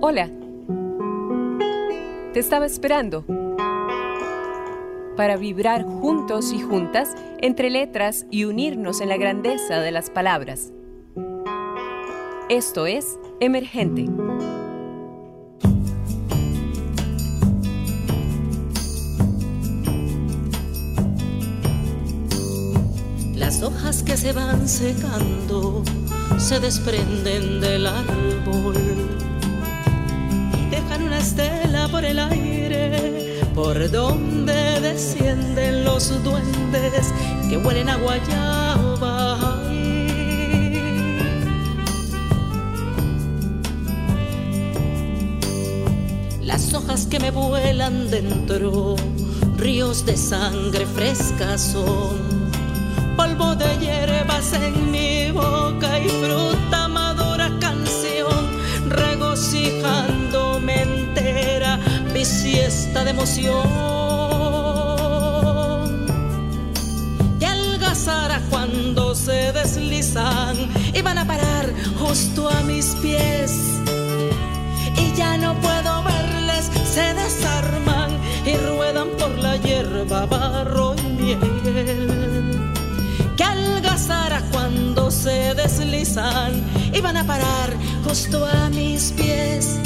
Hola. Te estaba esperando para vibrar juntos y juntas entre letras y unirnos en la grandeza de las palabras. Esto es Emergente. Las hojas que se van secando se desprenden del árbol una estela por el aire por donde descienden los duendes que huelen a guayaba. Las hojas que me vuelan dentro, ríos de sangre fresca son polvo de hierbas en mi boca y fruta madura canción, regocijándome entera mi siesta de emoción. Y algazara cuando se deslizan y van a parar justo a mis pies. Y ya no puedo verles, se desarman y ruedan por la hierba, barro y miel que algazara cuando se deslizan y van a parar justo a mis pies.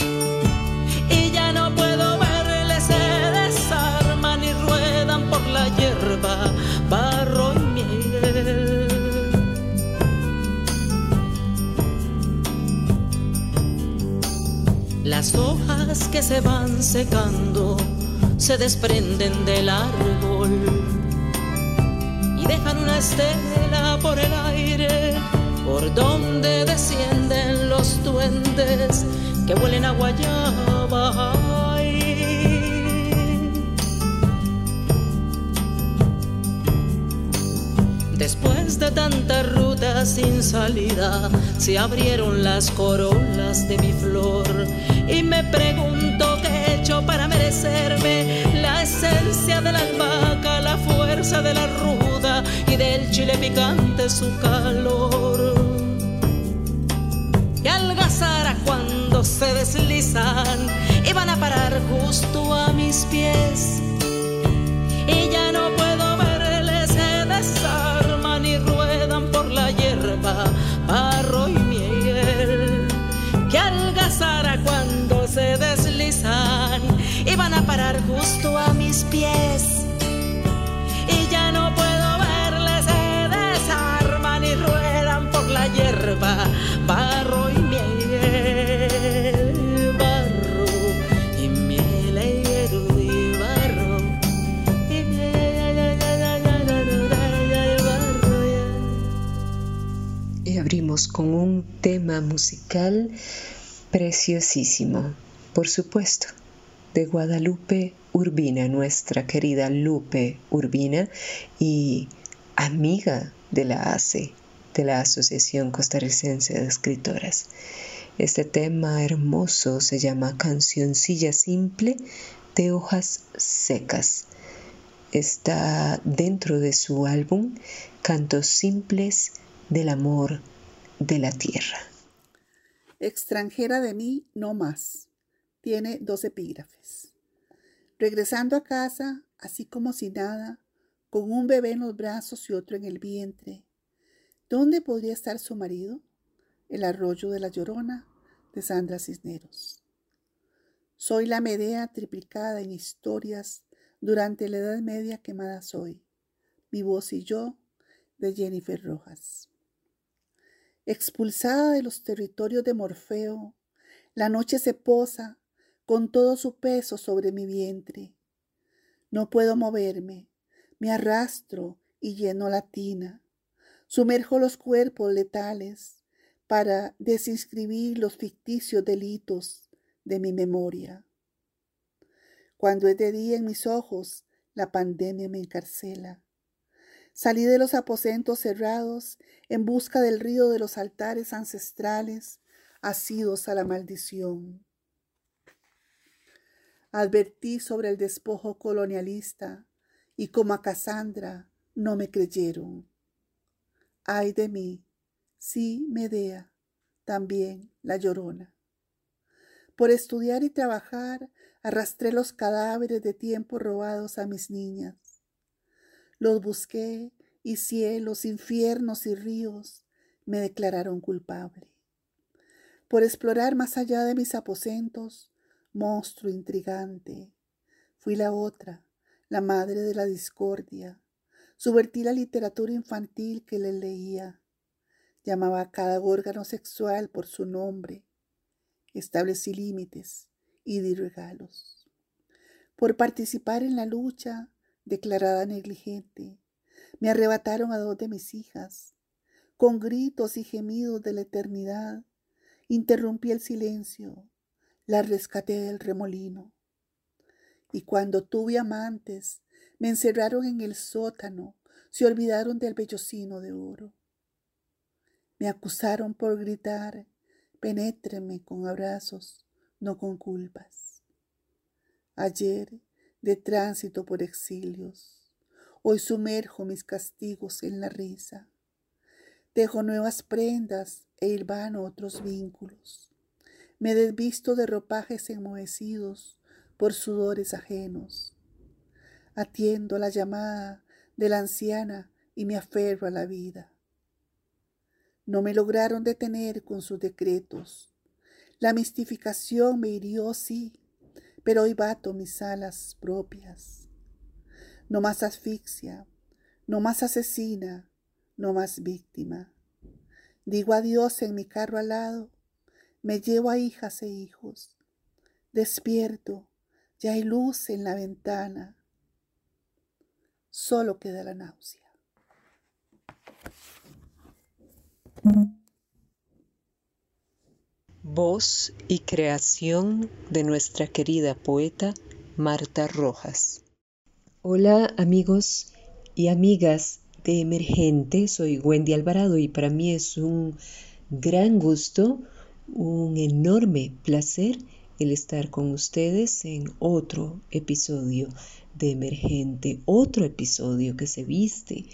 Se desarman y ruedan por la hierba, barro y miel. Las hojas que se van secando se desprenden del árbol y dejan una estela por el aire, por donde descienden los duendes que huelen a guayaba. Después de tanta ruta sin salida, se abrieron las corolas de mi flor y me pregunto qué he hecho para merecerme la esencia de la albahaca, la fuerza de la ruda y del chile picante su calor. Y algazara cuando se deslizan y van a parar justo a mis pies. Y ya no puedo Con un tema musical preciosísimo, por supuesto, de Guadalupe Urbina, nuestra querida Lupe Urbina y amiga de la ACE, de la Asociación Costarricense de Escritoras. Este tema hermoso se llama Cancioncilla Simple de Hojas Secas. Está dentro de su álbum Cantos Simples del Amor de la Tierra. Extranjera de mí, no más. Tiene dos epígrafes. Regresando a casa, así como si nada, con un bebé en los brazos y otro en el vientre. ¿Dónde podría estar su marido? El arroyo de la Llorona de Sandra Cisneros. Soy la Medea triplicada en historias durante la Edad Media quemada soy. Mi voz y yo de Jennifer Rojas. Expulsada de los territorios de Morfeo, la noche se posa con todo su peso sobre mi vientre. No puedo moverme, me arrastro y lleno la tina. Sumerjo los cuerpos letales para desinscribir los ficticios delitos de mi memoria. Cuando es de día en mis ojos, la pandemia me encarcela. Salí de los aposentos cerrados en busca del río de los altares ancestrales, asidos a la maldición. Advertí sobre el despojo colonialista y como a Casandra no me creyeron. Ay de mí, sí, Medea, también la llorona. Por estudiar y trabajar, arrastré los cadáveres de tiempo robados a mis niñas. Los busqué y cielos, infiernos y ríos me declararon culpable. Por explorar más allá de mis aposentos, monstruo intrigante, fui la otra, la madre de la discordia. Subvertí la literatura infantil que le leía. Llamaba a cada órgano sexual por su nombre. Establecí límites y di regalos. Por participar en la lucha, declarada negligente, me arrebataron a dos de mis hijas. Con gritos y gemidos de la eternidad, interrumpí el silencio, la rescaté del remolino. Y cuando tuve amantes, me encerraron en el sótano, se olvidaron del vellocino de oro. Me acusaron por gritar, penétreme con abrazos, no con culpas. Ayer, de tránsito por exilios, hoy sumerjo mis castigos en la risa. Dejo nuevas prendas e hilvano otros vínculos. Me desvisto de ropajes enmohecidos por sudores ajenos. Atiendo la llamada de la anciana y me aferro a la vida. No me lograron detener con sus decretos. La mistificación me hirió, sí, pero hoy bato mis alas propias. No más asfixia, no más asesina, no más víctima. Digo adiós en mi carro al lado, me llevo a hijas e hijos. Despierto, ya hay luz en la ventana. Solo queda la náusea. Voz y creación de nuestra querida poeta Marta Rojas. Hola amigos y amigas de Emergente, soy Wendy Alvarado y para mí es un gran gusto, un enorme placer el estar con ustedes en otro episodio de Emergente, otro episodio que se viste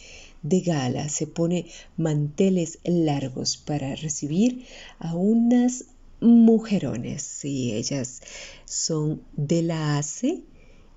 de gala, se pone manteles largos para recibir a unas mujerones y ellas son de la ACE,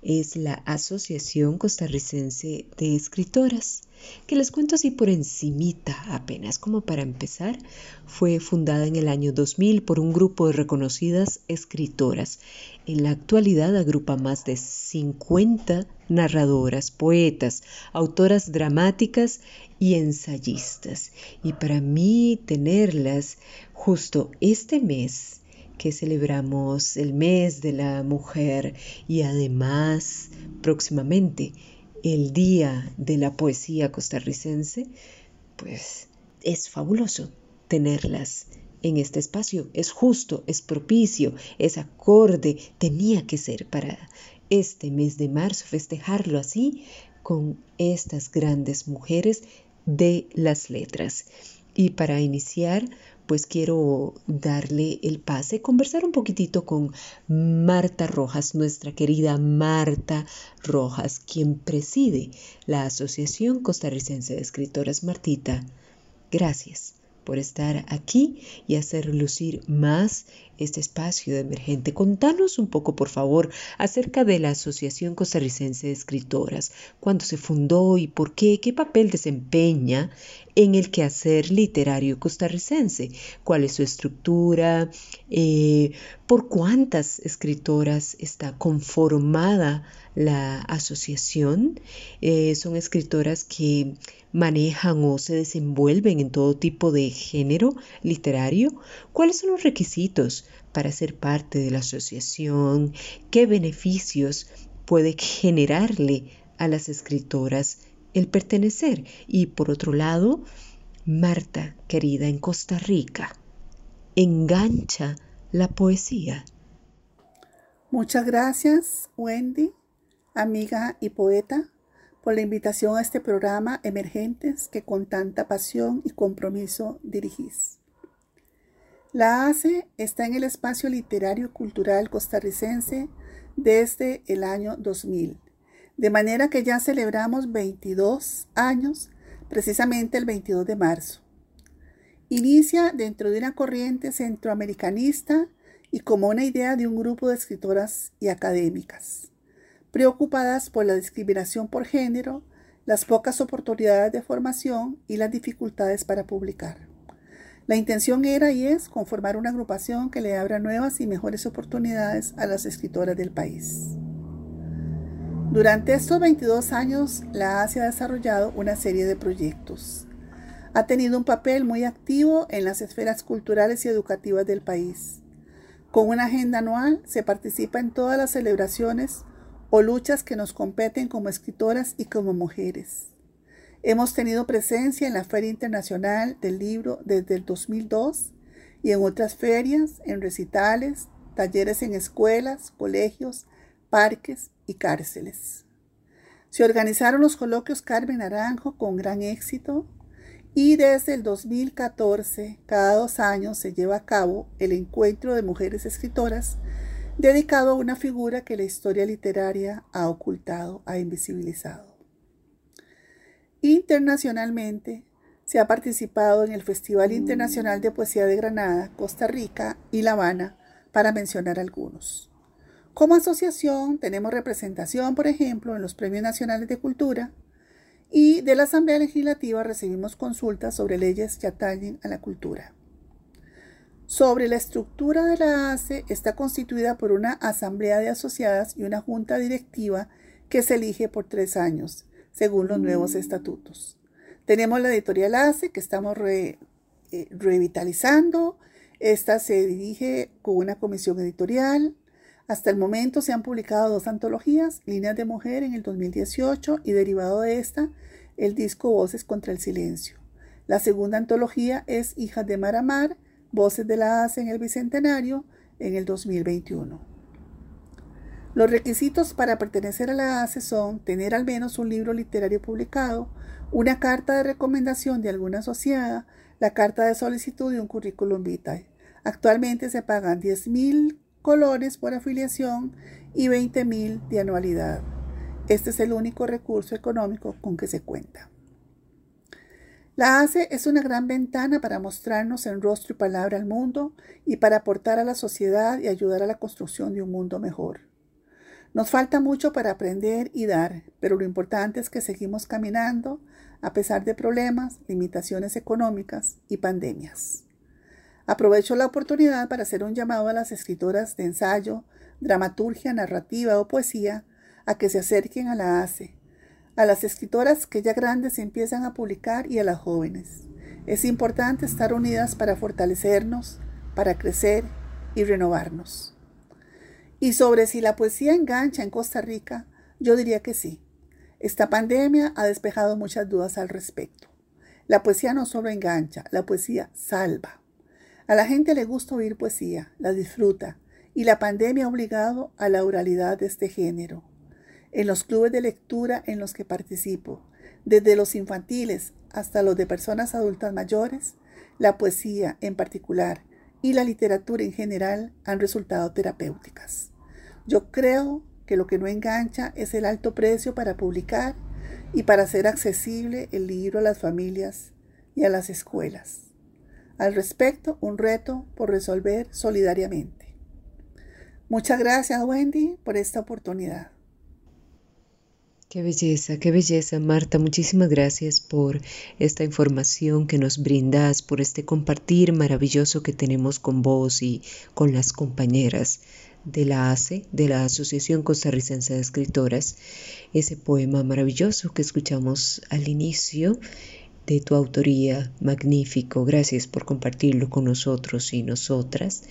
es la Asociación Costarricense de Escritoras, que les cuento así por encimita apenas como para empezar, fue fundada en el año 2000 por un grupo de reconocidas escritoras. En la actualidad agrupa más de 50 narradoras, poetas, autoras dramáticas y ensayistas. Y para mí tenerlas justo este mes que celebramos el mes de la mujer y además próximamente el Día de la Poesía Costarricense, pues es fabuloso tenerlas en este espacio. Es justo, es propicio, es acorde, tenía que ser para este mes de marzo festejarlo así con estas grandes mujeres de las letras. Y para iniciar, pues quiero darle el pase, conversar un poquitito con Marta Rojas, nuestra querida Marta Rojas, quien preside la Asociación Costarricense de Escritoras Martita. Gracias por estar aquí y hacer lucir más este espacio de emergente. Contanos un poco, por favor, acerca de la Asociación Costarricense de Escritoras, cuándo se fundó y por qué, qué papel desempeña en el quehacer literario costarricense, cuál es su estructura, eh, por cuántas escritoras está conformada la asociación. Eh, son escritoras que manejan o se desenvuelven en todo tipo de género literario? ¿Cuáles son los requisitos para ser parte de la asociación? ¿Qué beneficios puede generarle a las escritoras el pertenecer? Y por otro lado, Marta, querida, en Costa Rica, engancha la poesía. Muchas gracias, Wendy, amiga y poeta por la invitación a este programa Emergentes que con tanta pasión y compromiso dirigís. La ACE está en el espacio literario cultural costarricense desde el año 2000, de manera que ya celebramos 22 años, precisamente el 22 de marzo. Inicia dentro de una corriente centroamericanista y como una idea de un grupo de escritoras y académicas, preocupadas por la discriminación por género, las pocas oportunidades de formación y las dificultades para publicar. La intención era y es conformar una agrupación que le abra nuevas y mejores oportunidades a las escritoras del país. Durante estos 22 años, la ASE ha desarrollado una serie de proyectos. Ha tenido un papel muy activo en las esferas culturales y educativas del país. Con una agenda anual se participa en todas las celebraciones o luchas que nos competen como escritoras y como mujeres. Hemos tenido presencia en la Feria Internacional del Libro desde el 2002 y en otras ferias, en recitales, talleres en escuelas, colegios, parques y cárceles. Se organizaron los coloquios Carmen Naranjo con gran éxito y desde el 2014, cada dos años, se lleva a cabo el Encuentro de Mujeres Escritoras dedicado a una figura que la historia literaria ha ocultado, ha invisibilizado. Internacionalmente, se ha participado en el Festival Internacional de Poesía de Granada, Costa Rica y La Habana, para mencionar algunos. Como asociación tenemos representación, por ejemplo, en los Premios Nacionales de Cultura y de la Asamblea Legislativa recibimos consultas sobre leyes que atañen a la cultura. Sobre la estructura de la ACE está constituida por una asamblea de asociadas y una junta directiva que se elige por tres años según los nuevos estatutos. Tenemos la editorial ACE que estamos eh, revitalizando. Esta se dirige con una comisión editorial. Hasta el momento se han publicado dos antologías, Líneas de Mujer en el 2018 y derivado de esta, el disco Voces contra el Silencio. La segunda antología es Hijas de Mar a Mar, Voces de la ACE en el Bicentenario en el 2021. Los requisitos para pertenecer a la ACE son tener al menos un libro literario publicado, una carta de recomendación de alguna asociada, la carta de solicitud y un currículum vitae. Actualmente se pagan 10 mil colones por afiliación y 20 mil de anualidad. Este es el único recurso económico con que se cuenta. La ACE es una gran ventana para mostrarnos en rostro y palabra al mundo y para aportar a la sociedad y ayudar a la construcción de un mundo mejor. Nos falta mucho para aprender y dar, pero lo importante es que seguimos caminando a pesar de problemas, limitaciones económicas y pandemias. Aprovecho la oportunidad para hacer un llamado a las escritoras de ensayo, dramaturgia, narrativa o poesía a que se acerquen a la ACE, a las escritoras que ya grandes empiezan a publicar y a las jóvenes. Es importante estar unidas para fortalecernos, para crecer y renovarnos. Y sobre si la poesía engancha en Costa Rica, yo diría que sí. Esta pandemia ha despejado muchas dudas al respecto. La poesía no solo engancha, la poesía salva. A la gente le gusta oír poesía, la disfruta, y la pandemia ha obligado a la oralidad de este género. En los clubes de lectura en los que participo, desde los infantiles hasta los de personas adultas mayores, la poesía en particular y la literatura en general han resultado terapéuticas. Yo creo que lo que no engancha es el alto precio para publicar y para hacer accesible el libro a las familias y a las escuelas. Al respecto, un reto por resolver solidariamente. Muchas gracias, Wendy, por esta oportunidad. Qué belleza, qué belleza, Marta. Muchísimas gracias por esta información que nos brindas, por este compartir maravilloso que tenemos con vos y con las compañeras de la ACE, de la Asociación Costarricense de Escritoras, ese poema maravilloso que escuchamos al inicio de tu autoría, magnífico. Gracias por compartirlo con nosotros y nosotras.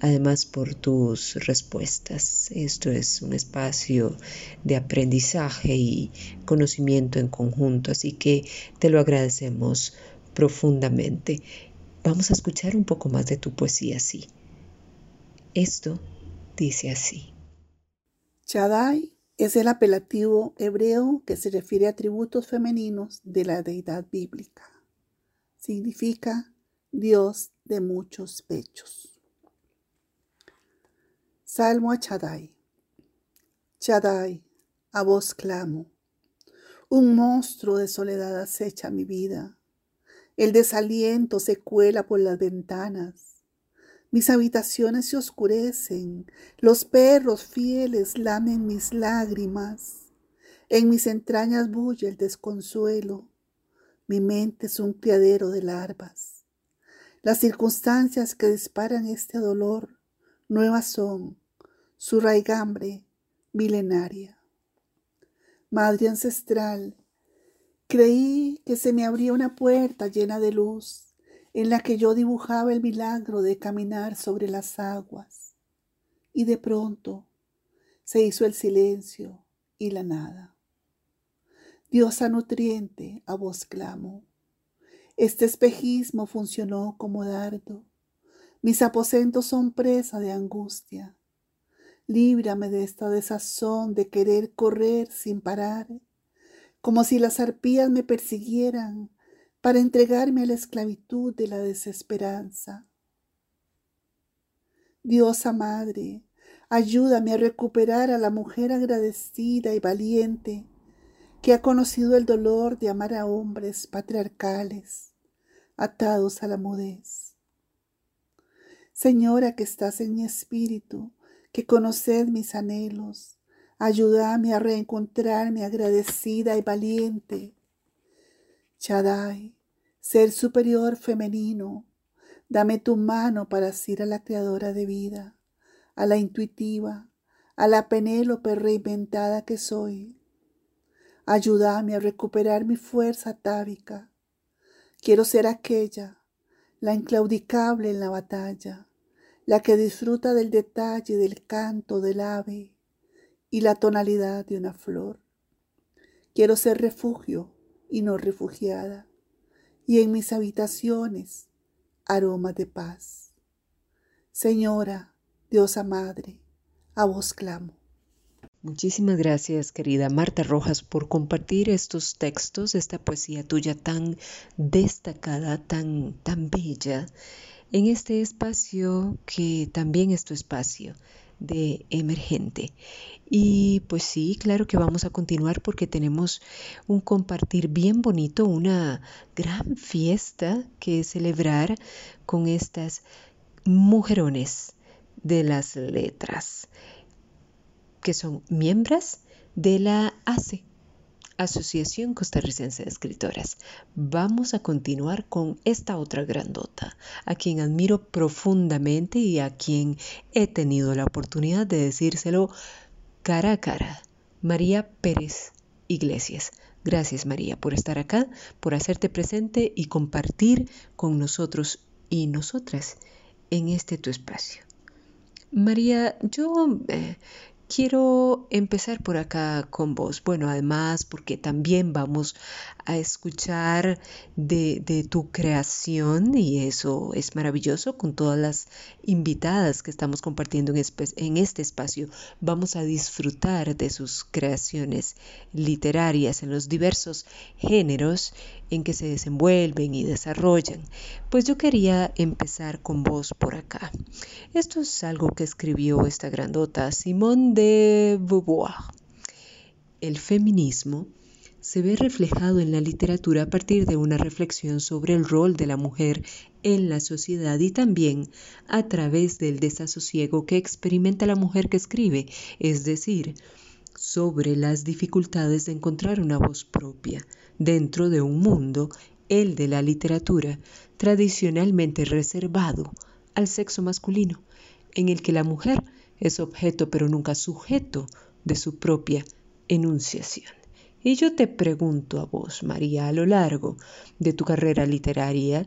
Además por tus respuestas. Esto es un espacio de aprendizaje y conocimiento en conjunto, así que te lo agradecemos profundamente. Vamos a escuchar un poco más de tu poesía, sí. Esto dice así. Chadai es el apelativo hebreo que se refiere a atributos femeninos de la deidad bíblica. Significa Dios de muchos pechos. Salmo a Chadai. Chadai, a vos clamo. Un monstruo de soledad acecha mi vida. El desaliento se cuela por las ventanas. Mis habitaciones se oscurecen, los perros fieles lamen mis lágrimas, en mis entrañas bulle el desconsuelo, mi mente es un criadero de larvas. Las circunstancias que disparan este dolor nuevas son, su raigambre milenaria. Madre ancestral, creí que se me abría una puerta llena de luz en la que yo dibujaba el milagro de caminar sobre las aguas. Y de pronto se hizo el silencio y la nada. Diosa nutriente, a vos clamo. Este espejismo funcionó como dardo. Mis aposentos son presa de angustia. Líbrame de esta desazón de querer correr sin parar, como si las arpías me persiguieran para entregarme a la esclavitud de la desesperanza. Diosa Madre, ayúdame a recuperar a la mujer agradecida y valiente que ha conocido el dolor de amar a hombres patriarcales, atados a la mudez. Señora que estás en mi espíritu, que conoced mis anhelos. Ayúdame a reencontrarme agradecida y valiente. Chadai, ser superior femenino, dame tu mano para asir a la creadora de vida, a la intuitiva, a la Penélope reinventada que soy. Ayúdame a recuperar mi fuerza tábica. Quiero ser aquella, la inclaudicable en la batalla, la que disfruta del detalle del canto del ave y la tonalidad de una flor. Quiero ser refugio y no refugiada, y en mis habitaciones aroma de paz. Señora, Diosa Madre, a vos clamo. Muchísimas gracias, querida Marta Rojas, por compartir estos textos, esta poesía tuya tan destacada, tan, tan bella en este espacio que también es tu espacio de emergente. Y pues sí, claro que vamos a continuar porque tenemos un compartir bien bonito, una gran fiesta que celebrar con estas mujerones de las letras, que son miembros de la ACE, Asociación Costarricense de Escritoras. Vamos a continuar con esta otra grandota, a quien admiro profundamente y a quien he tenido la oportunidad de decírselo cara a cara. María Pérez Iglesias. Gracias María por estar acá, por hacerte presente y compartir con nosotros y nosotras en este tu espacio. María, yo eh, Quiero empezar por acá con vos. Bueno, además porque también vamos a escuchar de, tu creación y eso es maravilloso con todas las invitadas que estamos compartiendo en, en este espacio. Vamos a disfrutar de sus creaciones literarias en los diversos géneros en que se desenvuelven y desarrollan. Pues yo quería empezar con vos por acá. Esto es algo que escribió esta grandota Simone de Beauvoir. El feminismo se ve reflejado en la literatura a partir de una reflexión sobre el rol de la mujer en la sociedad y también a través del desasosiego que experimenta la mujer que escribe, es decir, sobre las dificultades de encontrar una voz propia dentro de un mundo, el de la literatura, tradicionalmente reservado al sexo masculino, en el que la mujer es objeto pero nunca sujeto de su propia enunciación. Y yo te pregunto a vos, María, a lo largo de tu carrera literaria,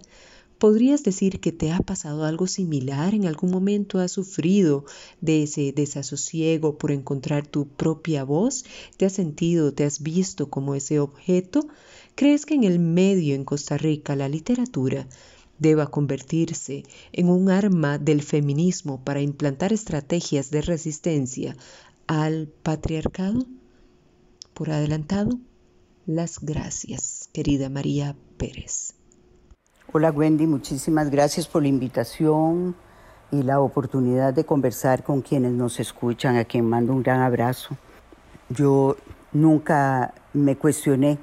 ¿podrías decir que te ha pasado algo similar? ¿En algún momento has sufrido de ese desasosiego por encontrar tu propia voz? ¿Te has sentido, te has visto como ese objeto? ¿Crees que en el medio en Costa Rica la literatura deba convertirse en un arma del feminismo para implantar estrategias de resistencia al patriarcado? Por adelantado, las gracias, querida María Pérez. Hola Wendy, muchísimas gracias por la invitación y la oportunidad de conversar con quienes nos escuchan, a quien mando un gran abrazo. Yo nunca me cuestioné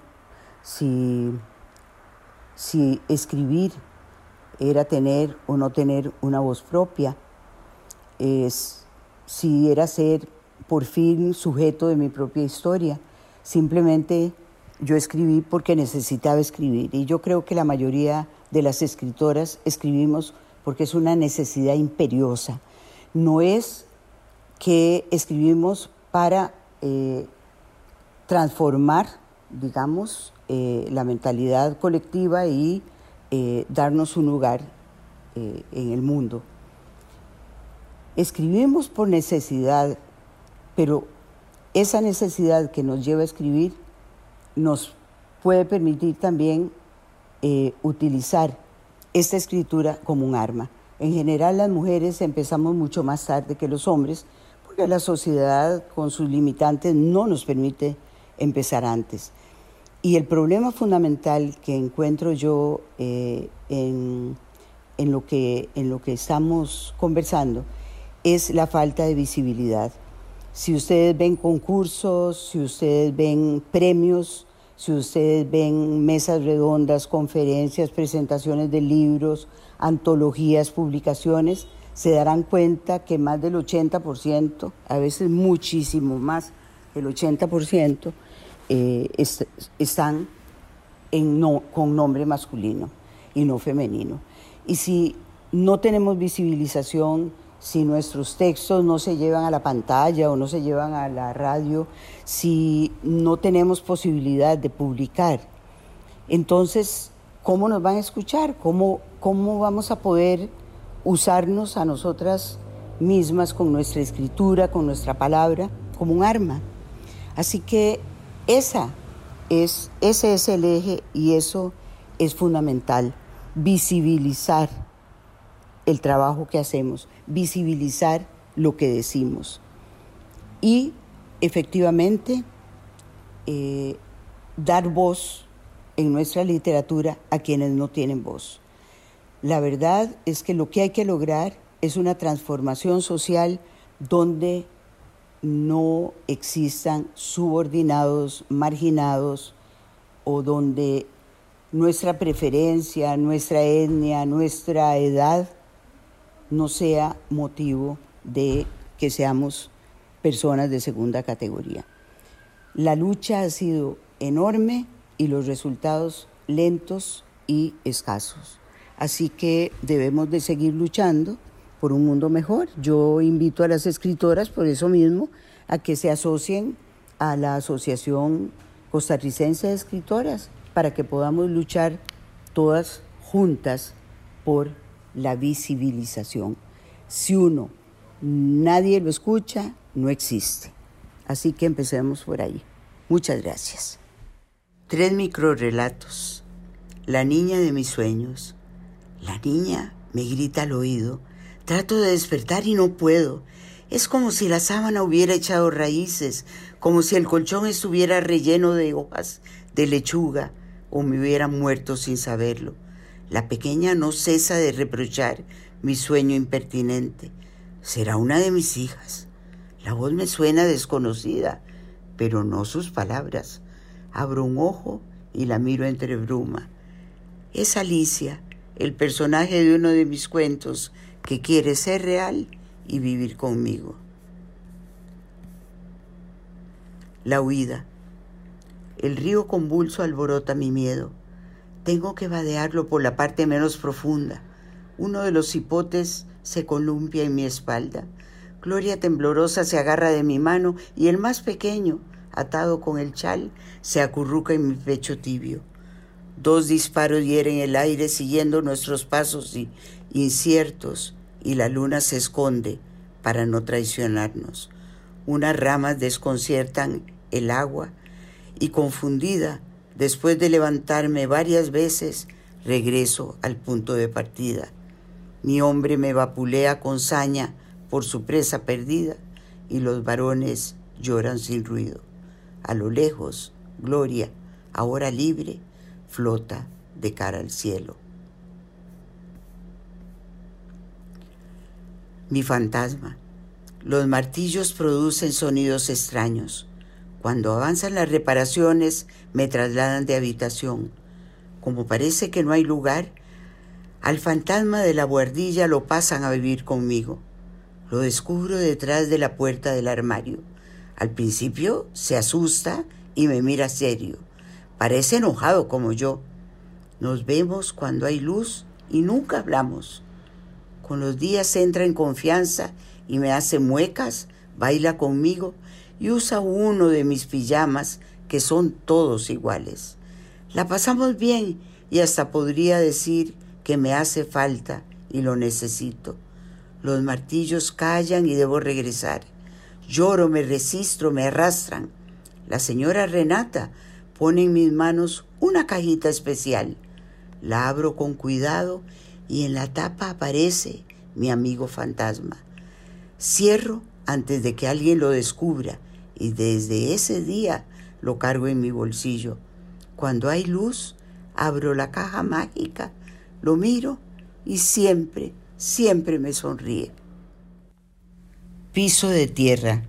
si, si escribir era tener o no tener una voz propia, es si era ser por fin sujeto de mi propia historia. Simplemente yo escribí porque necesitaba escribir y yo creo que la mayoría de las escritoras escribimos porque es una necesidad imperiosa. No es que escribimos para eh, transformar, digamos, eh, la mentalidad colectiva y eh, darnos un lugar en el mundo. Escribimos por necesidad, pero esa necesidad que nos lleva a escribir nos puede permitir también utilizar esta escritura como un arma. En general las mujeres empezamos mucho más tarde que los hombres porque la sociedad con sus limitantes no nos permite empezar antes. Y el problema fundamental que encuentro yo eh, en, lo que, en lo que estamos conversando es la falta de visibilidad. Si ustedes ven concursos, si ustedes ven premios, si ustedes ven mesas redondas, conferencias, presentaciones de libros, antologías, publicaciones, se darán cuenta que más del 80%, a veces muchísimo más del 80%, eh, están en no, con nombre masculino y no femenino. Y si no tenemos visibilización, si nuestros textos no se llevan a la pantalla o no se llevan a la radio, si no tenemos posibilidad de publicar. Entonces, ¿cómo nos van a escuchar? ¿Cómo, cómo vamos a poder usarnos a nosotras mismas con nuestra escritura, con nuestra palabra, como un arma? Así que esa es, ese es el eje y eso es fundamental, visibilizar el trabajo que hacemos, visibilizar lo que decimos y efectivamente eh, dar voz en nuestra literatura a quienes no tienen voz. La verdad es que lo que hay que lograr es una transformación social donde no existan subordinados, marginados o donde nuestra preferencia, nuestra etnia, nuestra edad no sea motivo de que seamos personas de segunda categoría. La lucha ha sido enorme y los resultados lentos y escasos. Así que debemos de seguir luchando por un mundo mejor. Yo invito a las escritoras, por eso mismo, a que se asocien a la Asociación Costarricense de Escritoras para que podamos luchar todas juntas por la visibilización. Si uno nadie lo escucha, no existe. Así que empecemos por ahí. Muchas gracias. Tres microrelatos. La niña de mis sueños. La niña me grita al oído. Trato de despertar y no puedo. Es como si la sábana hubiera echado raíces, como si el colchón estuviera relleno de hojas de lechuga o me hubiera muerto sin saberlo. La pequeña no cesa de reprochar mi sueño impertinente. Será una de mis hijas. La voz me suena desconocida, pero no sus palabras. Abro un ojo y la miro entre bruma. Es Alicia, el personaje de uno de mis cuentos, que quiere ser real y vivir conmigo. La huida. El río convulso alborota mi miedo. Tengo que vadearlo por la parte menos profunda. Uno de los hipotes se columpia en mi espalda. Gloria temblorosa se agarra de mi mano y el más pequeño, atado con el chal, se acurruca en mi pecho tibio. Dos disparos hieren el aire siguiendo nuestros pasos inciertos y la luna se esconde para no traicionarnos. Unas ramas desconciertan el agua y confundida Después de levantarme varias veces, regreso al punto de partida. Mi hombre me vapulea con saña por su presa perdida y los varones lloran sin ruido. A lo lejos, Gloria, ahora libre, flota de cara al cielo. Mi fantasma. Los martillos producen sonidos extraños. Cuando avanzan las reparaciones, me trasladan de habitación. Como parece que no hay lugar, Al fantasma de la buhardilla lo pasan a vivir conmigo. Lo descubro detrás de la puerta del armario. Al principio se asusta y me mira serio. Parece enojado como yo. Nos vemos cuando hay luz y nunca hablamos. Con los días entra en confianza y me hace muecas, baila conmigo y usa uno de mis pijamas que son todos iguales. La pasamos bien y hasta podría decir que me hace falta y lo necesito. Los martillos callan y debo regresar. Lloro, me resisto, me arrastran. La señora Renata pone en mis manos una cajita especial. La abro con cuidado y en la tapa aparece mi amigo fantasma. Cierro antes de que alguien lo descubra y desde ese día lo cargo en mi bolsillo. Cuando hay luz, abro la caja mágica, lo miro y siempre, siempre me sonríe. Piso de tierra.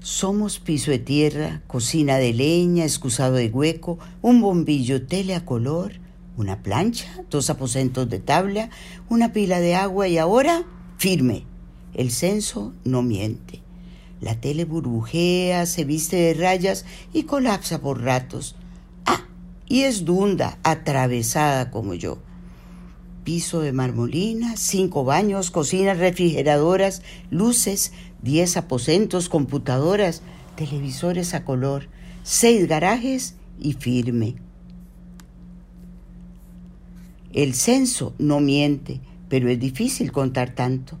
Somos piso de tierra, cocina de leña, excusado de hueco, un bombillo tele a color, una plancha, dos aposentos de tabla, una pila de agua y ahora firme. El censo no miente. La tele burbujea, se viste de rayas y colapsa por ratos. Ah, y es dunda, atravesada como yo. Piso de marmolina, cinco baños, cocinas refrigeradoras, luces, diez aposentos, computadoras, televisores a color, seis garajes y firme. El censo no miente, pero es difícil contar tanto.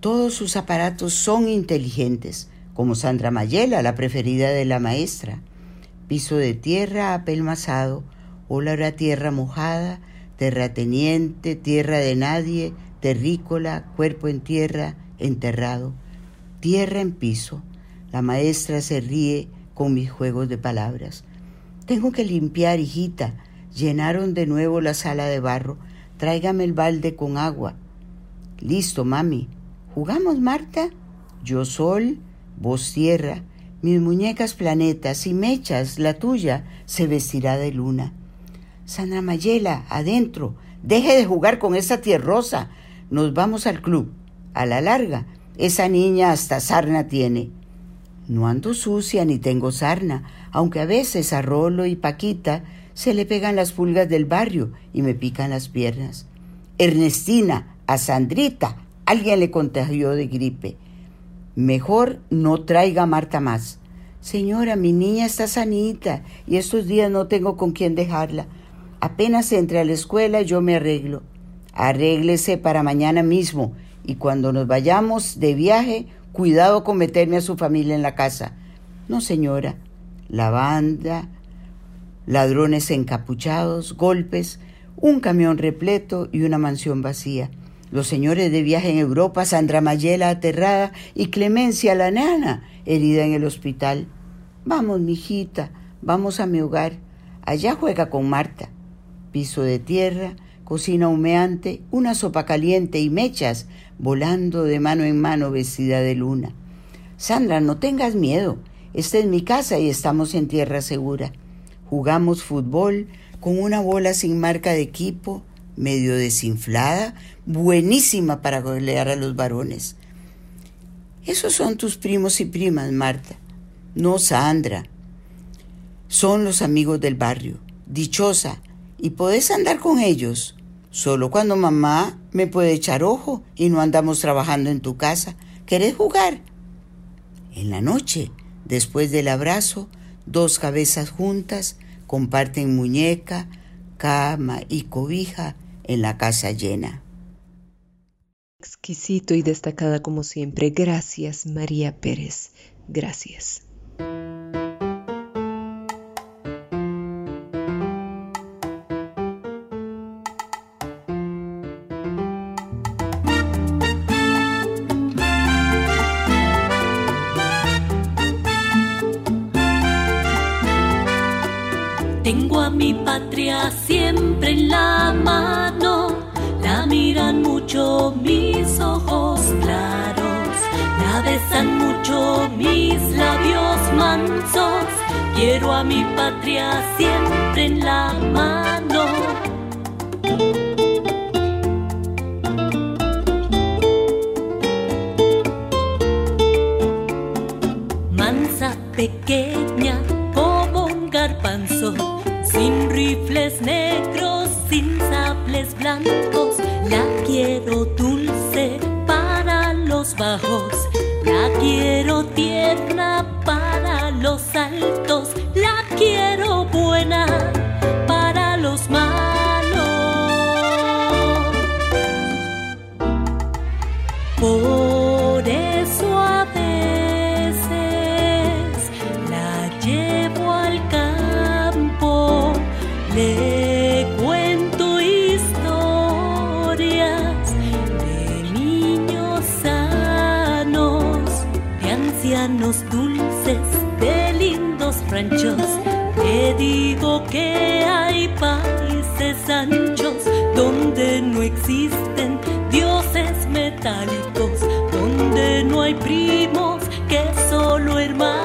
Todos sus aparatos son inteligentes, como Sandra Mayela, la preferida de la maestra. Piso de tierra apelmazado, olor tierra mojada, terrateniente, tierra de nadie, terrícola, cuerpo en tierra, enterrado. Tierra en piso. La maestra se ríe con mis juegos de palabras. Tengo que limpiar, hijita. Llenaron de nuevo la sala de barro. Tráigame el balde con agua. Listo, mami. ¿Jugamos, Marta? Yo sol, vos tierra, mis muñecas planetas y mechas, la tuya, se vestirá de luna. Sandra Mayela, adentro, deje de jugar con esa tierrosa. Nos vamos al club. A la larga, esa niña hasta sarna tiene. No ando sucia ni tengo sarna, aunque a veces a Rolo y Paquita se le pegan las pulgas del barrio y me pican las piernas. Ernestina, a Sandrita, Alguien le contagió de gripe. Mejor no traiga a Marta más. Señora, mi niña está sanita y estos días no tengo con quién dejarla. Apenas entre a la escuela yo me arreglo. Arréglese para mañana mismo y cuando nos vayamos de viaje, cuidado con meterme a su familia en la casa. No, señora. La banda, ladrones encapuchados, golpes, un camión repleto y una mansión vacía los señores de viaje en Europa, Sandra Mayela aterrada y Clemencia la nana herida en el hospital. Vamos, mijita, vamos a mi hogar. Allá juega con Marta. Piso de tierra, cocina humeante, una sopa caliente y mechas volando de mano en mano vestida de luna. Sandra, no tengas miedo. Esta es mi casa y estamos en tierra segura. Jugamos fútbol con una bola sin marca de equipo, medio desinflada, buenísima para golear a los varones. Esos son tus primos y primas, Marta. No, Sandra. Son los amigos del barrio. Dichosa. Y podés andar con ellos. Solo cuando mamá me puede echar ojo y no andamos trabajando en tu casa. ¿Querés jugar? En la noche, después del abrazo, dos cabezas juntas comparten muñeca, cama y cobija en la casa llena. Exquisito y destacada como siempre. Gracias, María Pérez. Gracias. Tengo a mi patria siempre en la mano, mucho mis ojos claros, la besan mucho mis labios mansos. Quiero a mi patria siempre en la mano. Mansa pequeña como un garbanzo, sin rifles negros sin sables blancos. La quiero dulce para los bajos, la quiero tierna para los altos, Te digo que hay países anchos donde no existen dioses metálicos, donde no hay primos que solo hermanos.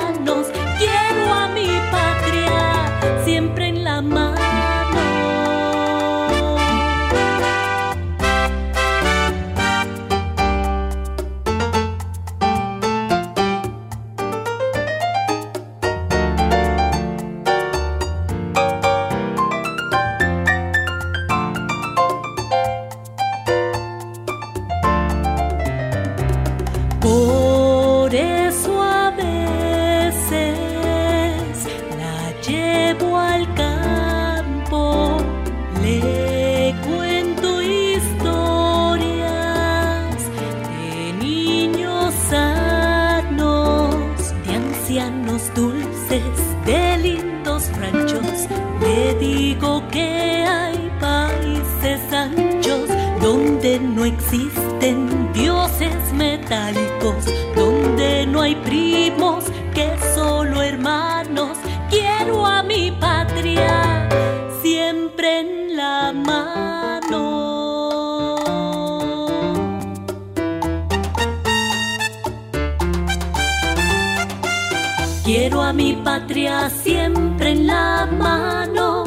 Mi patria siempre en la mano,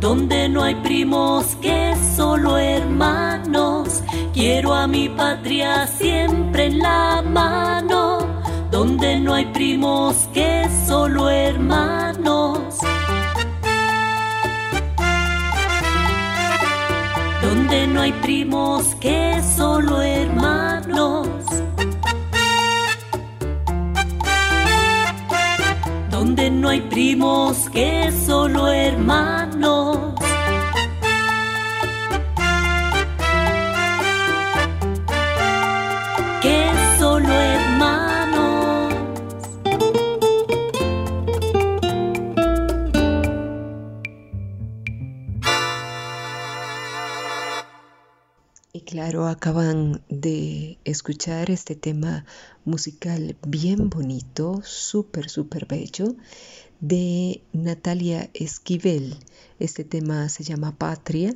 donde no hay primos que solo hermanos. Quiero a mi patria siempre en la mano, donde no hay primos que solo hermanos. Donde no hay primos que solo hermanos. No hay primos que solo hermanos. Acaban de escuchar este tema musical bien bonito, súper, súper bello, de Natalia Esquivel. Este tema se llama Patria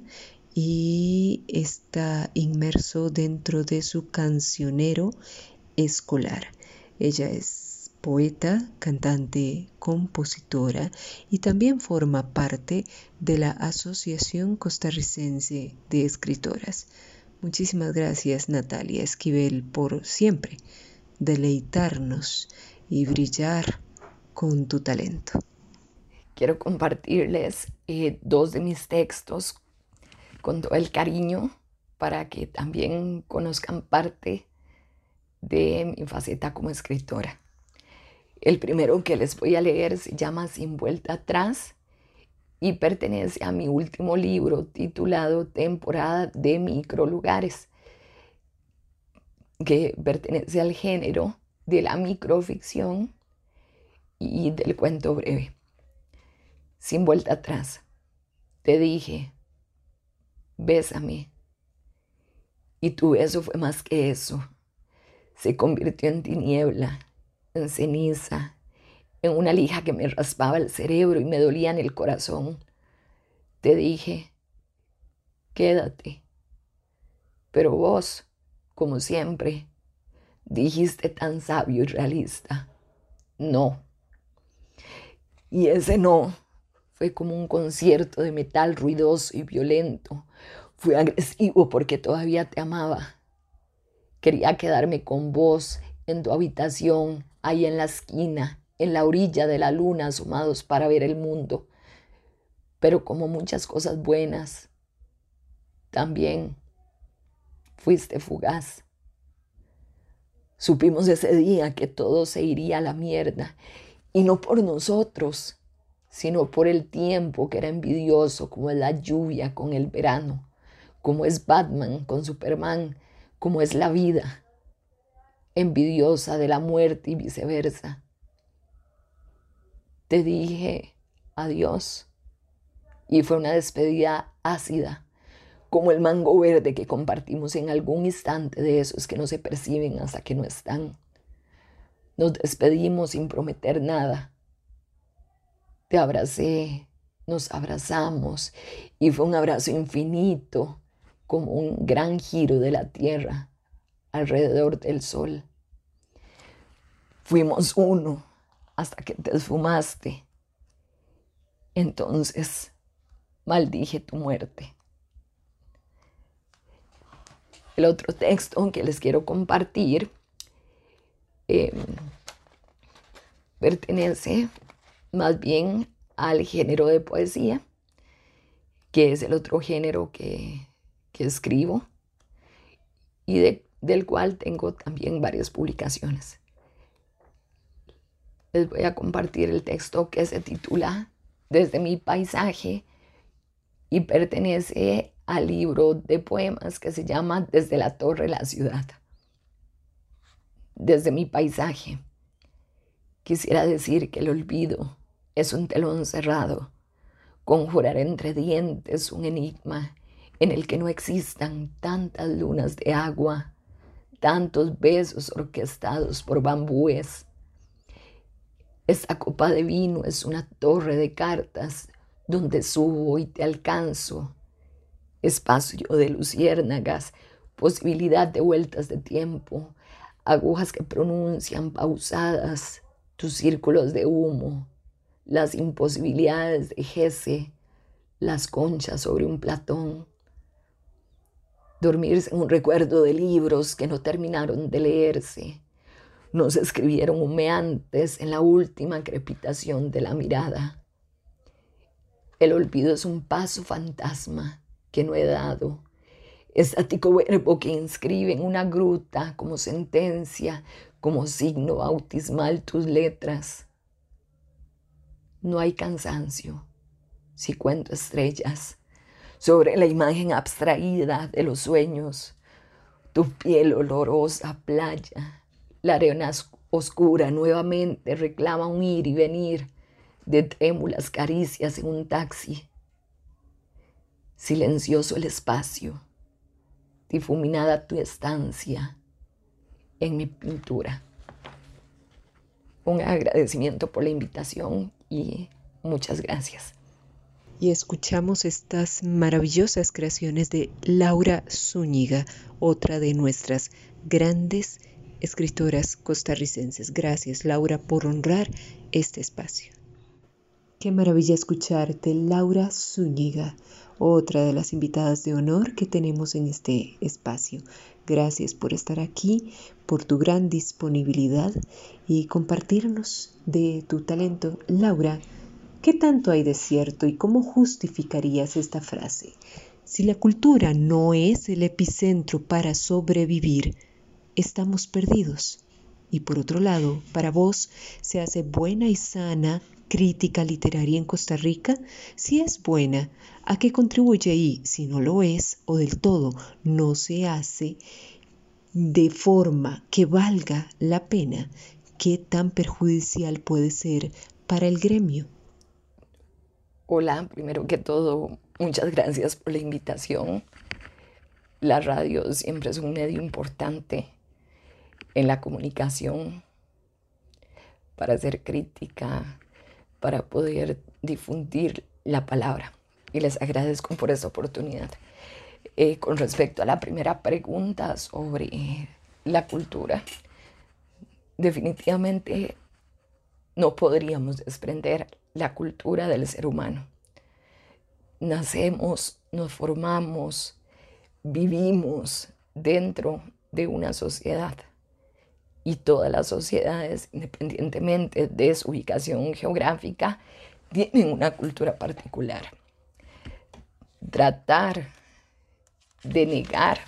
y está inmerso dentro de su cancionero escolar. Ella es poeta, cantante, compositora y también forma parte de la Asociación Costarricense de Escritoras. Muchísimas gracias Natalia Esquivel por siempre deleitarnos y brillar con tu talento. Quiero compartirles eh, dos de mis textos con todo el cariño para que también conozcan parte de mi faceta como escritora. El primero que les voy a leer se llama Sin vuelta atrás y pertenece a mi último libro titulado Temporada de Microlugares, que pertenece al género de la microficción y del cuento breve. Sin vuelta atrás, te dije, bésame. Y tu beso fue más que eso. Se convirtió en tiniebla, en ceniza, en una lija que me raspaba el cerebro y me dolía en el corazón. Te dije, quédate. Pero vos, como siempre, dijiste tan sabio y realista, no. Y ese no fue como un concierto de metal ruidoso y violento. Fue agresivo porque todavía te amaba. Quería quedarme con vos en tu habitación, ahí en la esquina, en la orilla de la luna asomados para ver el mundo. Pero como muchas cosas buenas, también fuiste fugaz. Supimos ese día que todo se iría a la mierda, y no por nosotros, sino por el tiempo que era envidioso, como es la lluvia con el verano, como es Batman con Superman, como es la vida, envidiosa de la muerte y viceversa. Te dije adiós y fue una despedida ácida, como el mango verde que compartimos en algún instante de esos que no se perciben hasta que no están. Nos despedimos sin prometer nada. Te abracé, nos abrazamos y fue un abrazo infinito, como un gran giro de la tierra alrededor del sol. Fuimos uno hasta que te esfumaste. Entonces maldije tu muerte. El otro texto que les quiero compartir em, pertenece más bien al género de poesía, que es el otro género que, escribo y del cual tengo también varias publicaciones. Les voy a compartir el texto que se titula Desde mi paisaje y pertenece al libro de poemas que se llama Desde la torre la ciudad. Desde mi paisaje. Quisiera decir que el olvido es un telón cerrado, conjurar entre dientes un enigma en el que no existan tantas lunas de agua, tantos besos orquestados por bambúes. Esta copa de vino es una torre de cartas donde subo y te alcanzo. Espacio de luciérnagas, posibilidad de vueltas de tiempo, agujas que pronuncian pausadas tus círculos de humo, las imposibilidades de Gese, las conchas sobre un platón, dormirse en un recuerdo de libros que no terminaron de leerse, nos escribieron humeantes en la última crepitación de la mirada. El olvido es un paso fantasma que no he dado. Estático verbo que inscribe en una gruta como sentencia, como signo bautismal tus letras. No hay cansancio si cuento estrellas sobre la imagen abstraída de los sueños, tu piel olorosa playa, la arena oscura nuevamente reclama un ir y venir de trémulas caricias en un taxi Silencioso el espacio, difuminada tu estancia en mi pintura. Un agradecimiento por la invitación y muchas gracias. Y escuchamos estas maravillosas creaciones de Laura Zúñiga, otra de nuestras grandes escritoras costarricenses. Gracias Laura por honrar este espacio. Qué maravilla escucharte, Laura Zúñiga otra de las invitadas de honor que tenemos en este espacio. Gracias por estar aquí, por tu gran disponibilidad y compartirnos de tu talento. Laura, ¿qué tanto hay de cierto y cómo justificarías esta frase? Si la cultura no es el epicentro para sobrevivir, estamos perdidos. Y por otro lado, para vos se hace buena y sana crítica literaria en Costa Rica? Si es buena, ¿a qué contribuye? Y si no lo es o del todo no se hace de forma que valga la pena, ¿qué tan perjudicial puede ser para el gremio? Hola, primero que todo, muchas gracias por la invitación. La radio siempre es un medio importante en la comunicación para hacer crítica, para poder difundir la palabra. Y les agradezco por esta oportunidad. Eh, con respecto a la primera pregunta sobre la cultura, definitivamente no podríamos desprender la cultura del ser humano. Nacemos, nos formamos, vivimos dentro de una sociedad y todas las sociedades, independientemente de su ubicación geográfica, tienen una cultura particular. Tratar de negar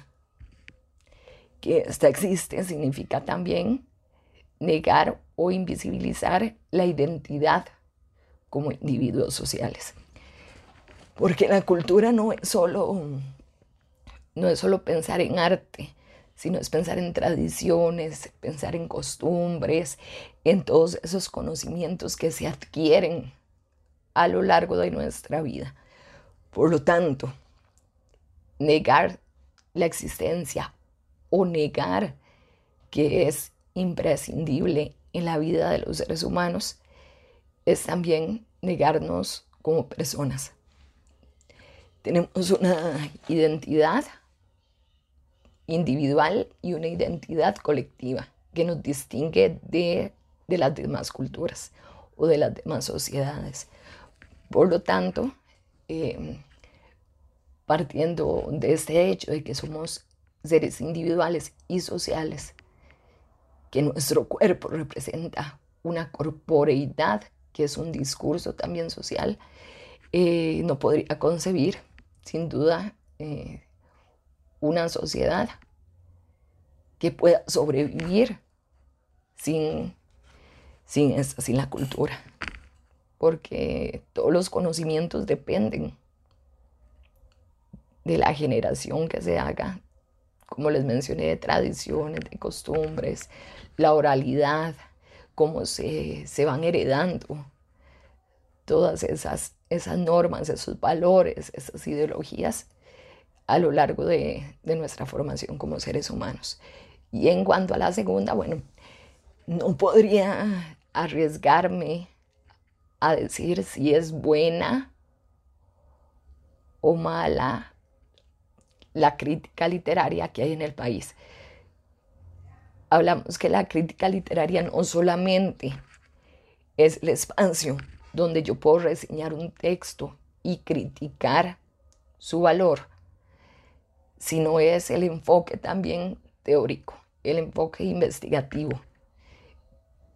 que esta existe significa también negar o invisibilizar la identidad como individuos sociales. Porque la cultura no es solo, no es solo pensar en arte, sino es pensar en tradiciones, pensar en costumbres, en todos esos conocimientos que se adquieren a lo largo de nuestra vida. Por lo tanto, negar la existencia o negar que es imprescindible en la vida de los seres humanos es también negarnos como personas. Tenemos una identidad individual y una identidad colectiva que nos distingue de, las demás culturas o de las demás sociedades. Por lo tanto, em, partiendo de este hecho de que somos seres individuales y sociales, que nuestro cuerpo representa una corporeidad, que es un discurso también social, eh, no podría concebir, sin duda, eh, una sociedad que pueda sobrevivir sin, sin, sin la cultura, porque todos los conocimientos dependen de la generación que se haga, como les mencioné, de tradiciones, de costumbres, la oralidad, cómo se, van heredando todas esas, esas normas, esos valores, esas ideologías a lo largo de, de, nuestra formación como seres humanos. Y en cuanto a la segunda, bueno, no podría arriesgarme a decir si es buena o mala la crítica literaria que hay en el país. Hablamos que la crítica literaria no solamente es el espacio donde yo puedo reseñar un texto y criticar su valor, sino es el enfoque también teórico, el enfoque investigativo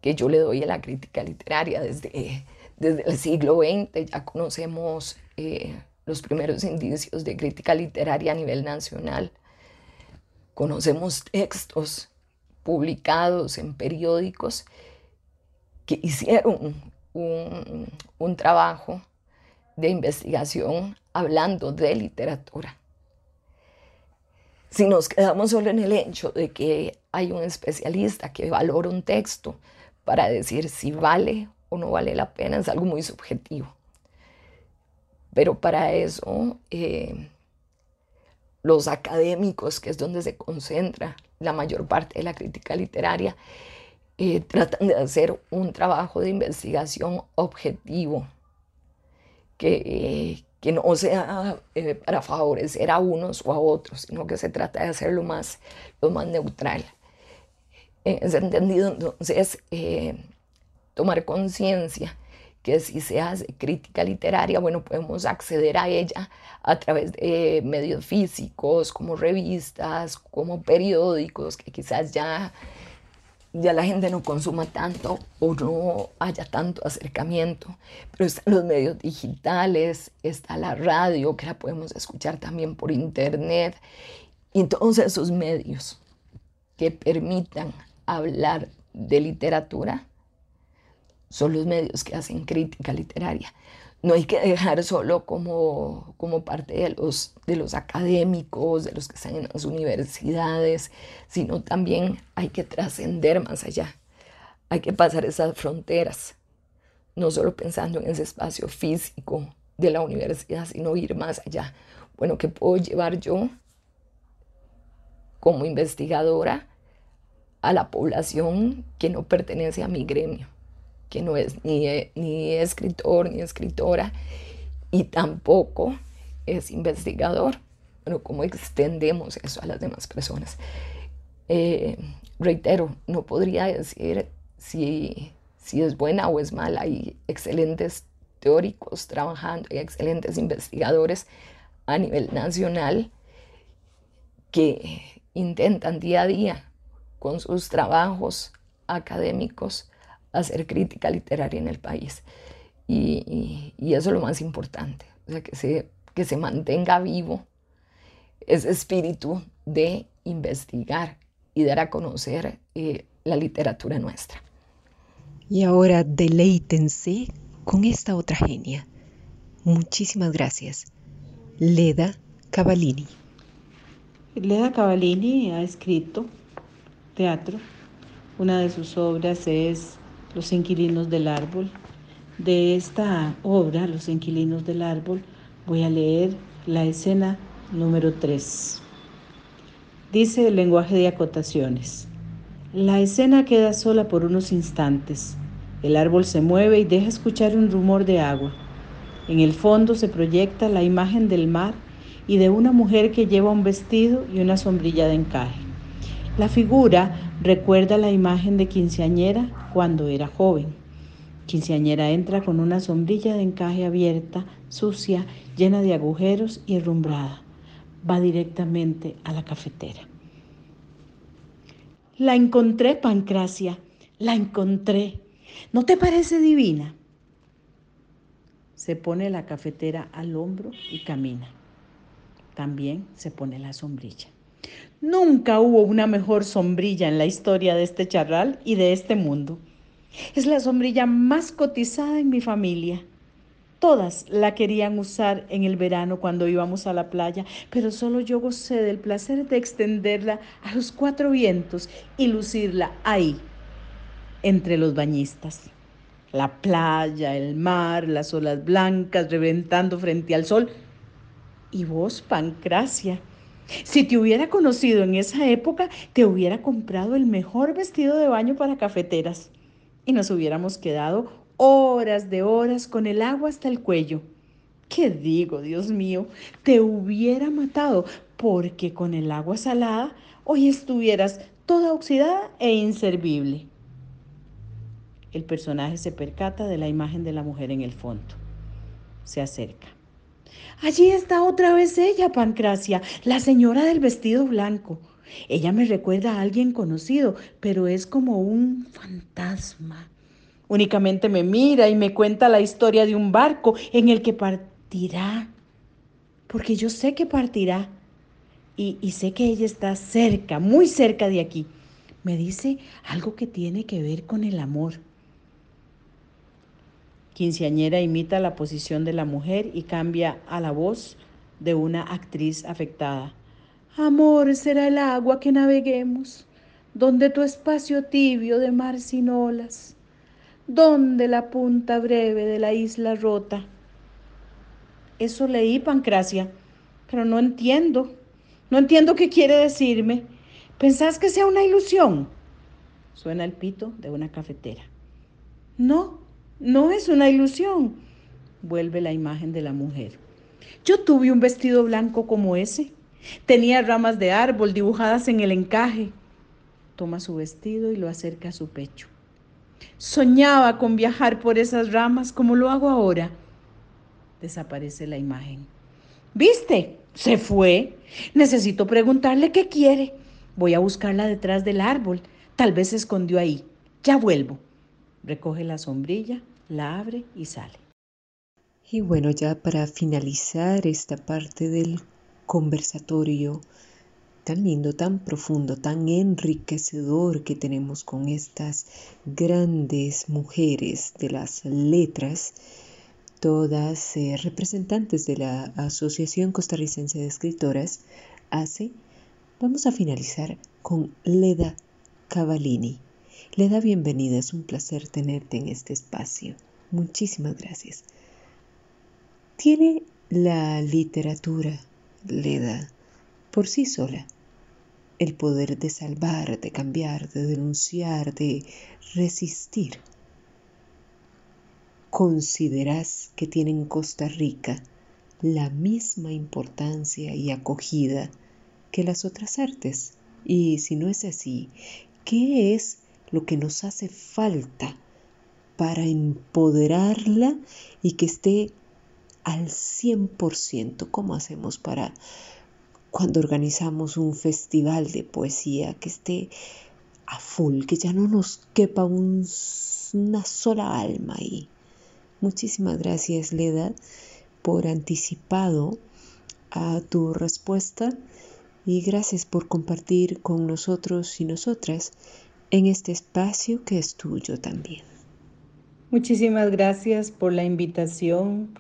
que yo le doy a la crítica literaria desde, desde el siglo XX. Ya conocemos eh, los primeros indicios de crítica literaria a nivel nacional. Conocemos textos publicados en periódicos que hicieron un, trabajo de investigación hablando de literatura. Si nos quedamos solo en el hecho de que hay un especialista que valora un texto para decir si vale o no vale la pena, es algo muy subjetivo. Pero para eso eh, los académicos, que es donde se concentra la mayor parte de la crítica literaria, eh, tratan de hacer un trabajo de investigación objetivo, que, que no sea eh, para favorecer a unos o a otros, sino que se trata de hacerlo más, lo más neutral. En ese entendido, entonces, tomar conciencia que si se hace crítica literaria, bueno, podemos acceder a ella a través de medios físicos, como revistas, como periódicos, que quizás ya, ya la gente no consuma tanto o no haya tanto acercamiento. Pero están los medios digitales, está la radio, que la podemos escuchar también por internet, y todos esos medios que permitan hablar de literatura son los medios que hacen crítica literaria. No hay que dejar solo como, como parte de los, de los académicos, de los que están en las universidades, sino también hay que trascender más allá. Hay que pasar esas fronteras, no solo pensando en ese espacio físico de la universidad, sino ir más allá. Bueno, ¿qué puedo llevar yo como investigadora a la población que no pertenece a mi gremio? Que no es ni, ni escritor ni escritora y tampoco es investigador. Bueno, ¿cómo extendemos eso a las demás personas? Eh, reitero, no podría decir si, si es buena o es mala. Hay excelentes teóricos trabajando, hay excelentes investigadores a nivel nacional que intentan día a día con sus trabajos académicos hacer crítica literaria en el país. Y, eso es lo más importante, o sea, que se, que se mantenga vivo ese espíritu de investigar y dar a conocer eh, la literatura nuestra. Y ahora deleítense con esta otra genia. Muchísimas gracias. Leda Cavallini. Leda Cavallini ha escrito teatro. Una de sus obras es Los inquilinos del árbol. De esta obra, Los inquilinos del árbol, voy a leer la escena número 3. Dice el lenguaje de acotaciones. La escena queda sola por unos instantes. El árbol se mueve y deja escuchar un rumor de agua. En el fondo se proyecta la imagen del mar y de una mujer que lleva un vestido y una sombrilla de encaje. La figura recuerda la imagen de quinceañera cuando era joven. Quinceañera entra con una sombrilla de encaje abierta, sucia, llena de agujeros y herrumbrada. Va directamente a la cafetera. La encontré, Pancracia, la encontré. ¿No te parece divina? Se pone la cafetera al hombro y camina. También se pone la sombrilla. Nunca hubo una mejor sombrilla en la historia de este charral y de este mundo. Es la sombrilla más cotizada en mi familia. Todas la querían usar en el verano cuando íbamos a la playa, pero solo yo gocé del placer de extenderla a los cuatro vientos y lucirla ahí, entre los bañistas. La playa, el mar, las olas blancas reventando frente al sol. Y vos, Pancracia, si te hubiera conocido en esa época, te hubiera comprado el mejor vestido de baño para cafeteras y nos hubiéramos quedado horas de horas con el agua hasta el cuello. ¿Qué digo, Dios mío? Te hubiera matado porque con el agua salada hoy estuvieras toda oxidada e inservible. El personaje se percata de la imagen de la mujer en el fondo. Se acerca. Allí está otra vez ella, Pancracia, la señora del vestido blanco. Ella me recuerda a alguien conocido, pero es como un fantasma. Únicamente me mira y me cuenta la historia de un barco en el que partirá. Porque yo sé que partirá. Y, y, sé que ella está cerca, muy cerca de aquí. Me dice algo que tiene que ver con el amor. Quinceañera imita la posición de la mujer y cambia a la voz de una actriz afectada. Amor será el agua que naveguemos, donde tu espacio tibio de mar sin olas ¿Dónde la punta breve de la isla rota? Eso leí, Pancracia, pero no entiendo. No entiendo qué quiere decirme. ¿Pensás que sea una ilusión? Suena el pito de una cafetera. No, no es una ilusión. Vuelve la imagen de la mujer. Yo tuve un vestido blanco como ese. Tenía ramas de árbol dibujadas en el encaje. Toma su vestido y lo acerca a su pecho. Soñaba con viajar por esas ramas como lo hago ahora. Desaparece la imagen. ¿Viste? Se fue. Necesito preguntarle qué quiere. Voy a buscarla detrás del árbol. Tal vez se escondió ahí. Ya vuelvo. Recoge la sombrilla, la abre y sale. Y bueno, ya para finalizar esta parte del conversatorio, tan lindo, tan profundo, tan enriquecedor que tenemos con estas grandes mujeres de las letras, todas eh, representantes de la Asociación Costarricense de Escritoras, hace, vamos a finalizar con Leda Cavallini. Leda, bienvenida, es un placer tenerte en este espacio. Muchísimas gracias. Tiene la literatura, Leda, por sí sola el poder de salvar, de cambiar, de denunciar, de resistir. ¿Consideras que tiene en Costa Rica la misma importancia y acogida que las otras artes? Y si no es así, ¿qué es lo que nos hace falta para empoderarla y que esté al 100%? ¿Cómo hacemos para cuando organizamos un festival de poesía que esté a full, que ya no nos quepa una sola alma ahí. Muchísimas gracias, Leda, por anticipado a tu respuesta y gracias por compartir con nosotros y nosotras en este espacio que es tuyo también. Muchísimas gracias por la invitación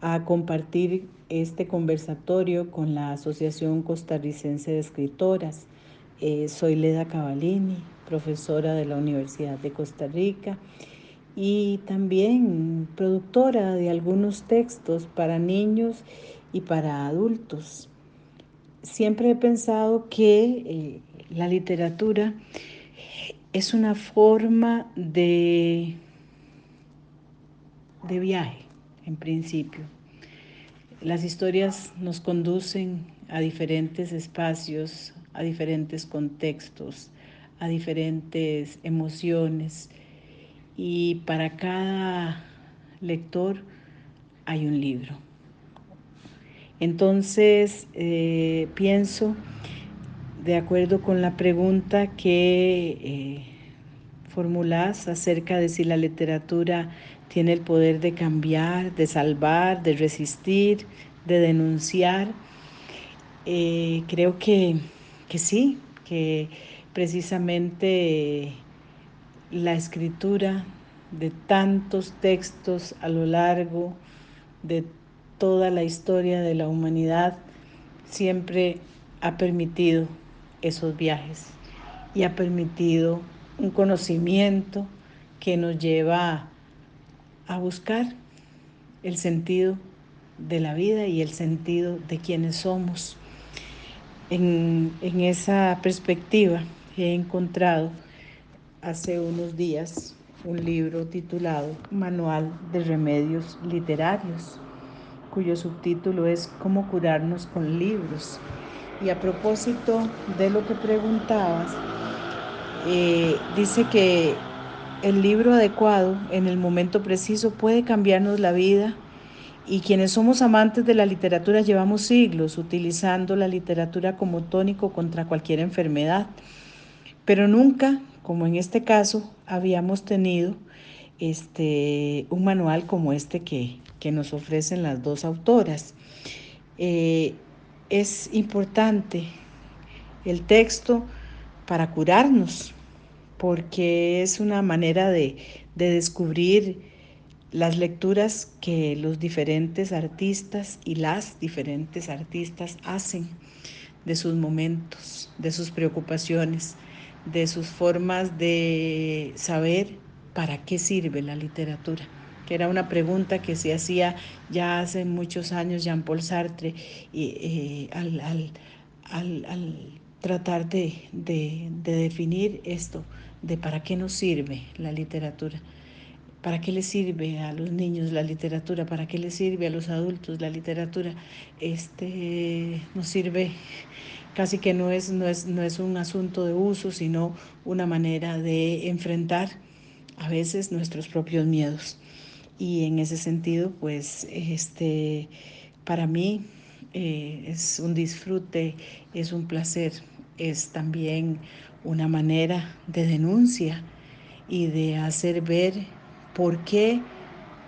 a compartir este conversatorio con la Asociación Costarricense de Escritoras. Eh, soy Leda Cavalini, profesora de la Universidad de Costa Rica y también productora de algunos textos para niños y para adultos. Siempre he pensado que eh, la literatura es una forma de, de viaje, en principio. Las historias nos conducen a diferentes espacios, a diferentes contextos, a diferentes emociones y para cada lector hay un libro. Entonces, eh, pienso, de acuerdo con la pregunta que eh, formulás acerca de si la literatura tiene el poder de cambiar, de salvar, de resistir, de denunciar. Eh, creo que, sí, que precisamente la escritura de tantos textos a lo largo de toda la historia de la humanidad siempre ha permitido esos viajes y ha permitido un conocimiento que nos lleva a buscar el sentido de la vida y el sentido de quienes somos. En, esa perspectiva he encontrado hace unos días un libro titulado Manual de Remedios Literarios, cuyo subtítulo es Cómo curarnos con libros. Y a propósito de lo que preguntabas, eh, dice que el libro adecuado en el momento preciso puede cambiarnos la vida y quienes somos amantes de la literatura llevamos siglos utilizando la literatura como tónico contra cualquier enfermedad, pero nunca, como en este caso, habíamos tenido este, un manual como este que, nos ofrecen las dos autoras. Eh, es importante el texto para curarnos, porque es una manera de, descubrir las lecturas que los diferentes artistas y las diferentes artistas hacen de sus momentos, de sus preocupaciones, de sus formas de saber para qué sirve la literatura, que era una pregunta que se hacía ya hace muchos años Jean-Paul Sartre eh, al, tratar de definir esto de para qué nos sirve la literatura, para qué le sirve a los niños la literatura, para qué le sirve a los adultos la literatura. Este nos sirve casi que no es, no es, no es un asunto de uso, sino una manera de enfrentar a veces nuestros propios miedos. Y en ese sentido, pues, este, para mí eh, es un disfrute, es un placer, es también una manera de denuncia y de hacer ver por qué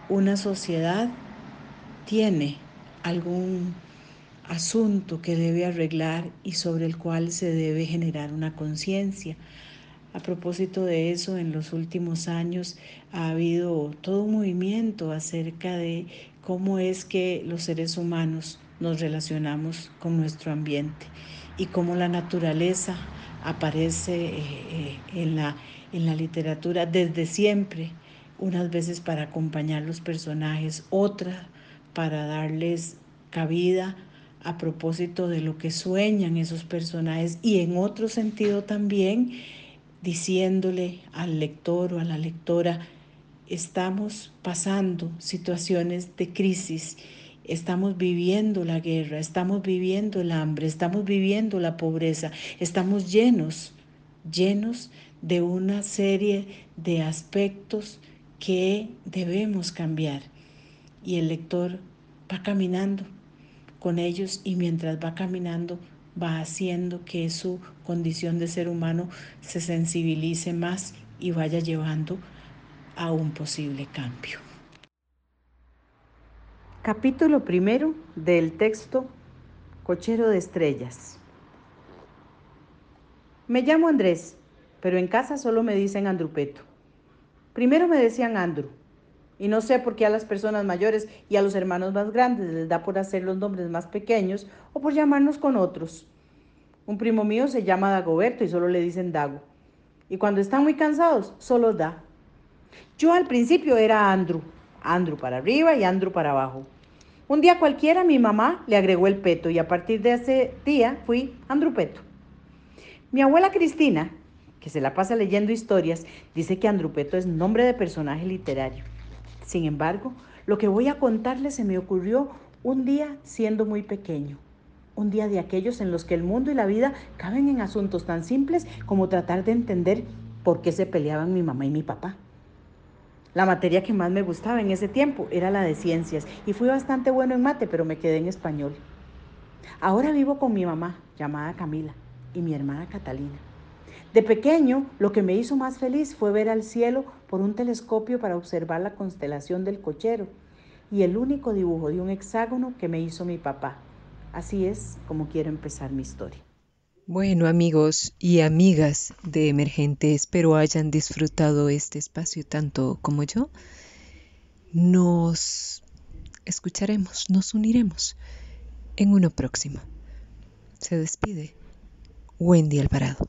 una sociedad tiene algún asunto que debe arreglar y sobre el cual se debe generar una conciencia. A propósito de eso, en los últimos años ha habido todo un movimiento acerca de cómo es que los seres humanos nos relacionamos con nuestro ambiente y cómo la naturaleza aparece eh, eh, en, la, en la literatura desde siempre, unas veces para acompañar los personajes, otras para darles cabida a propósito de lo que sueñan esos personajes y en otro sentido también diciéndole al lector o a la lectora, estamos pasando situaciones de crisis Estamos viviendo la guerra, estamos viviendo el hambre, estamos viviendo la pobreza, estamos llenos, llenos de una serie de aspectos que debemos cambiar. Y el lector va caminando con ellos y mientras va caminando va haciendo que su condición de ser humano se sensibilice más y vaya llevando a un posible cambio. Capítulo primero del texto Cochero de Estrellas. Me llamo Andrés, pero en casa solo me dicen Andrupeto. Primero me decían Andrew, y no sé por qué a las personas mayores y a los hermanos más grandes les da por hacer los nombres más pequeños o por llamarnos con otros. Un primo mío se llama Dagoberto y solo le dicen Dago. Y cuando están muy cansados, solo da. Yo al principio era Andrew, Andrew para arriba y Andrew para abajo. Un día cualquiera mi mamá le agregó el peto y a partir de ese día fui Andrew Peto. Mi abuela Cristina, que se la pasa leyendo historias, dice que Andrupeto es nombre de personaje literario. Sin embargo, lo que voy a contarles se me ocurrió un día siendo muy pequeño. Un día de aquellos en los que el mundo y la vida caben en asuntos tan simples como tratar de entender por qué se peleaban mi mamá y mi papá. La materia que más me gustaba en ese tiempo era la de ciencias y fui bastante bueno en mate, pero me quedé en español. Ahora vivo con mi mamá, llamada Camila, y mi hermana Catalina. De pequeño, lo que me hizo más feliz fue ver al cielo por un telescopio para observar la constelación del cochero y el único dibujo de un hexágono que me hizo mi papá. Así es como quiero empezar mi historia. Bueno amigos y amigas de Emergente, espero hayan disfrutado este espacio tanto como yo. Nos escucharemos, nos uniremos en uno próximo. Se despide Wendy Alvarado.